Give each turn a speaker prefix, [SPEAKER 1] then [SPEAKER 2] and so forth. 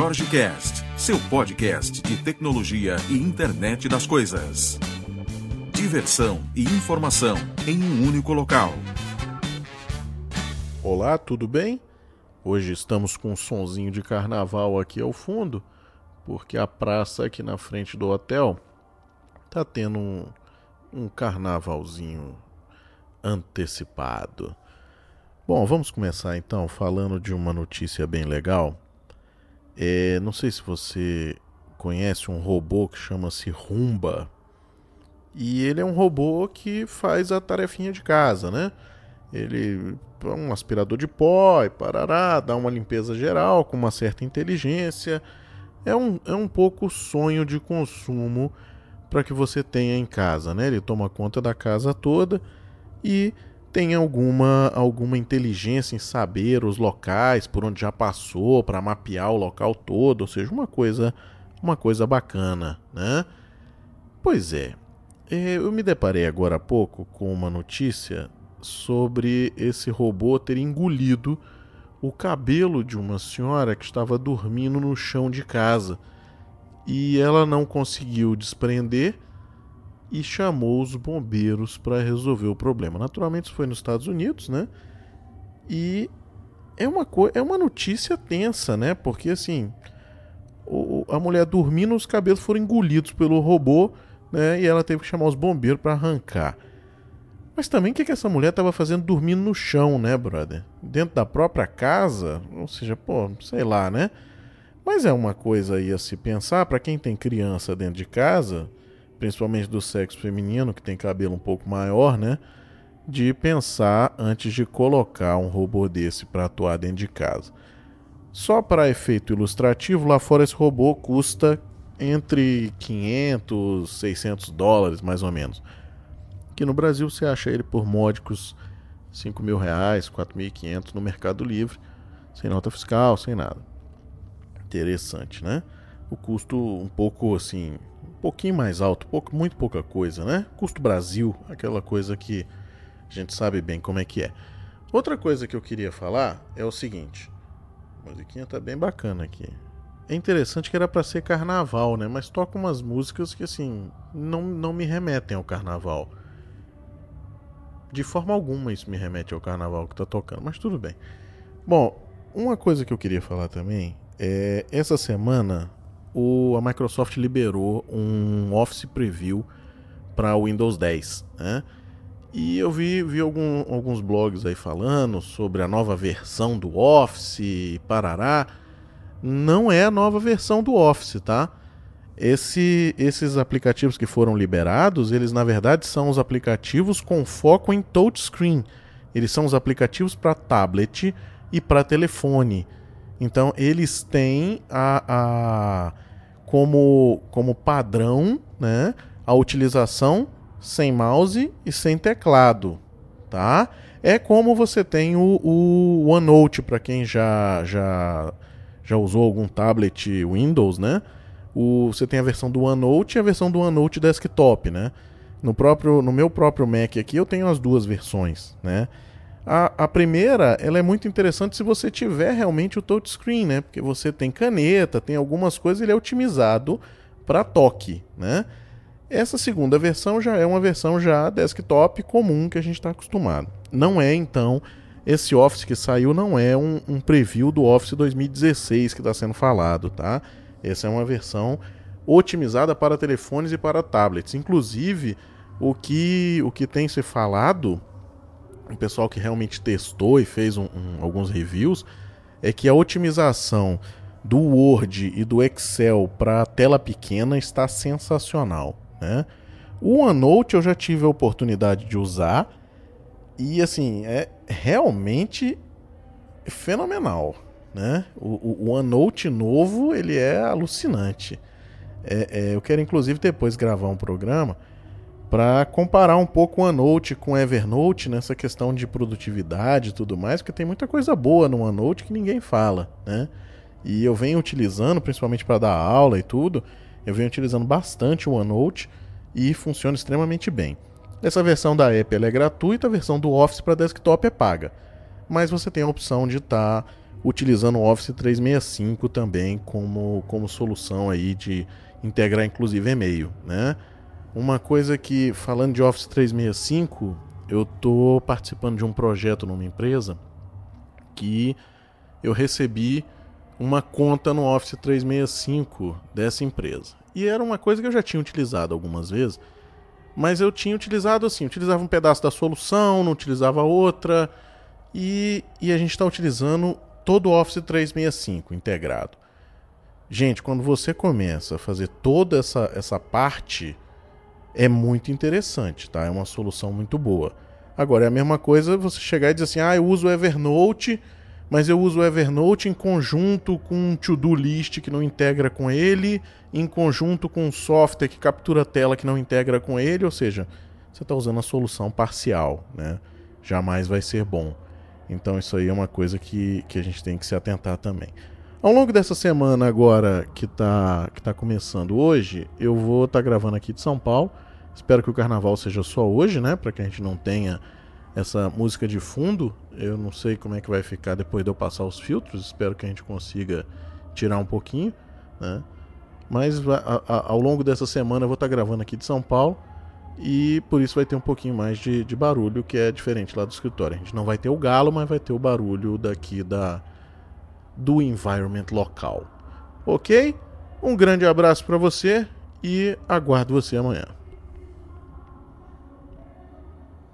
[SPEAKER 1] Jorge Cast, seu podcast de tecnologia e internet das coisas. Diversão e informação em um único local.
[SPEAKER 2] Olá, tudo bem? Hoje estamos com um sonzinho de carnaval aqui ao fundo, porque a praça aqui na frente do hotel tá tendo um, um carnavalzinho antecipado. Bom, vamos começar então falando de uma notícia bem legal. É, não sei se você conhece um robô que chama-se Rumba. E ele é um robô que faz a tarefinha de casa, né? Ele é um aspirador de pó e parará, dá uma limpeza geral com uma certa inteligência. É um, é um pouco sonho de consumo para que você tenha em casa, né? Ele toma conta da casa toda e tem alguma, alguma inteligência em saber os locais por onde já passou para mapear o local todo, ou seja, uma coisa uma coisa bacana, né? Pois é, é, eu me deparei agora há pouco com uma notícia sobre esse robô ter engolido o cabelo de uma senhora que estava dormindo no chão de casa e ela não conseguiu desprender e chamou os bombeiros para resolver o problema. Naturalmente, isso foi nos Estados Unidos, né? E é uma, é uma notícia tensa, né? Porque assim, o, a mulher dormindo, os cabelos foram engolidos pelo robô, né? E ela teve que chamar os bombeiros para arrancar. Mas também o que, que essa mulher estava fazendo dormindo no chão, né, brother? Dentro da própria casa? Ou seja, pô, sei lá, né? Mas é uma coisa aí a se pensar para quem tem criança dentro de casa principalmente do sexo feminino, que tem cabelo um pouco maior, né? De pensar antes de colocar um robô desse para atuar dentro de casa. Só para efeito ilustrativo, lá fora esse robô custa entre 500 600 dólares, mais ou menos. Aqui no Brasil você acha ele por módicos 5 mil reais, 4.500 no Mercado Livre, sem nota fiscal, sem nada. Interessante, né? O custo um pouco assim pouquinho mais alto, pouco, muito pouca coisa, né? Custo Brasil, aquela coisa que a gente sabe bem como é que é. Outra coisa que eu queria falar é o seguinte. A musiquinha tá bem bacana aqui. É interessante que era para ser carnaval, né? Mas toca umas músicas que assim não, não me remetem ao carnaval. De forma alguma isso me remete ao carnaval que tá tocando, mas tudo bem. Bom, uma coisa que eu queria falar também é essa semana o, a Microsoft liberou um Office Preview para o Windows 10, né? E eu vi, vi algum, alguns blogs aí falando sobre a nova versão do Office, parará. Não é a nova versão do Office, tá? Esse, esses aplicativos que foram liberados, eles na verdade são os aplicativos com foco em touchscreen. Eles são os aplicativos para tablet e para telefone. Então eles têm a, a como, como padrão né, a utilização sem mouse e sem teclado, tá? É como você tem o, o OneNote para quem já, já já usou algum tablet Windows, né? O, você tem a versão do OneNote e a versão do OneNote desktop, né? No próprio no meu próprio Mac aqui eu tenho as duas versões, né? A, a primeira, ela é muito interessante se você tiver realmente o touchscreen, né? Porque você tem caneta, tem algumas coisas, ele é otimizado para toque, né? Essa segunda versão já é uma versão já desktop comum que a gente está acostumado. Não é então esse Office que saiu não é um, um preview do Office 2016 que está sendo falado, tá? Essa é uma versão otimizada para telefones e para tablets. Inclusive, o que, o que tem se falado o pessoal que realmente testou e fez um, um, alguns reviews, é que a otimização do Word e do Excel para tela pequena está sensacional. Né? O OneNote eu já tive a oportunidade de usar e assim é realmente fenomenal. Né? O, o OneNote novo ele é alucinante. É, é, eu quero inclusive depois gravar um programa para comparar um pouco o OneNote com o Evernote nessa questão de produtividade e tudo mais, porque tem muita coisa boa no OneNote que ninguém fala, né? E eu venho utilizando, principalmente para dar aula e tudo, eu venho utilizando bastante o OneNote e funciona extremamente bem. Essa versão da Apple é gratuita, a versão do Office para desktop é paga. Mas você tem a opção de estar tá utilizando o Office 365 também como, como solução aí de integrar inclusive e-mail, né? Uma coisa que, falando de Office 365, eu estou participando de um projeto numa empresa que eu recebi uma conta no Office 365 dessa empresa. E era uma coisa que eu já tinha utilizado algumas vezes, mas eu tinha utilizado assim, utilizava um pedaço da solução, não utilizava outra, e, e a gente está utilizando todo o Office 365 integrado. Gente, quando você começa a fazer toda essa, essa parte, é muito interessante, tá? É uma solução muito boa. Agora, é a mesma coisa você chegar e dizer assim, ah, eu uso o Evernote mas eu uso o Evernote em conjunto com um to-do list que não integra com ele, em conjunto com um software que captura tela que não integra com ele, ou seja, você está usando a solução parcial, né? Jamais vai ser bom. Então isso aí é uma coisa que, que a gente tem que se atentar também. Ao longo dessa semana agora que está que tá começando hoje, eu vou estar tá gravando aqui de São Paulo. Espero que o carnaval seja só hoje, né? Para que a gente não tenha essa música de fundo. Eu não sei como é que vai ficar depois de eu passar os filtros. Espero que a gente consiga tirar um pouquinho, né? Mas a, a, ao longo dessa semana eu vou estar gravando aqui de São Paulo e por isso vai ter um pouquinho mais de, de, barulho, que é diferente lá do escritório. A gente não vai ter o galo, mas vai ter o barulho daqui da do environment local. Ok? Um grande abraço para você e aguardo você amanhã.